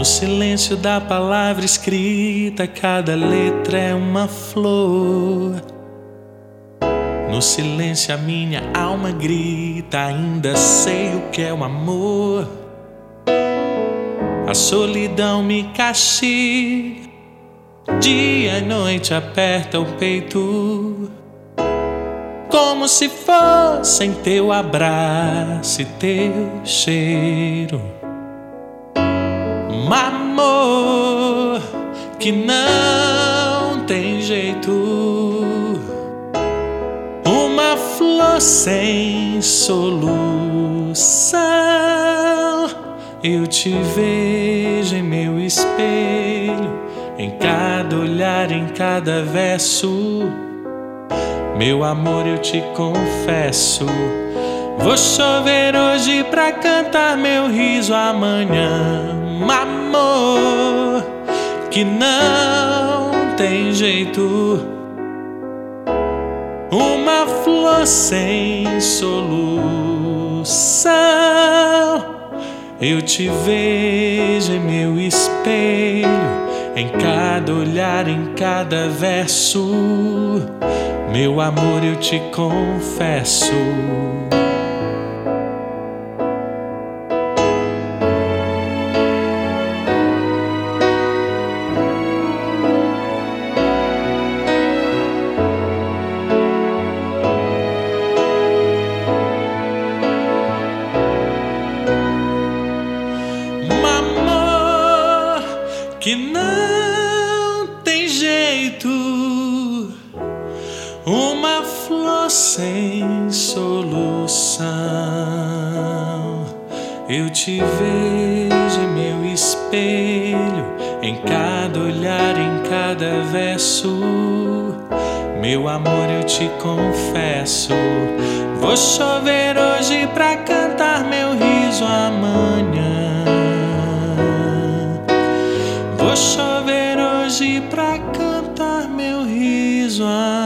No silêncio da palavra escrita, cada letra é uma flor. No silêncio a minha alma grita, ainda sei o que é o amor. A solidão me castiga, dia e noite aperta o peito. Como se fossem teu abraço e teu cheiro. Amor que não tem jeito. Uma flor sem solução. Eu te vejo em meu espelho, em cada olhar, em cada verso. Meu amor, eu te confesso. Vou chover hoje pra cantar meu riso amanhã. Amor que não tem jeito. Uma flor sem solução. Eu te vejo em meu espelho, em cada olhar, em cada verso. Meu amor, eu te confesso. Que não tem jeito, uma flor sem solução. Eu te vejo em meu espelho, em cada olhar, em cada verso. Meu amor, eu te confesso. Vou chover hoje pra cantar meu riso amanhã. a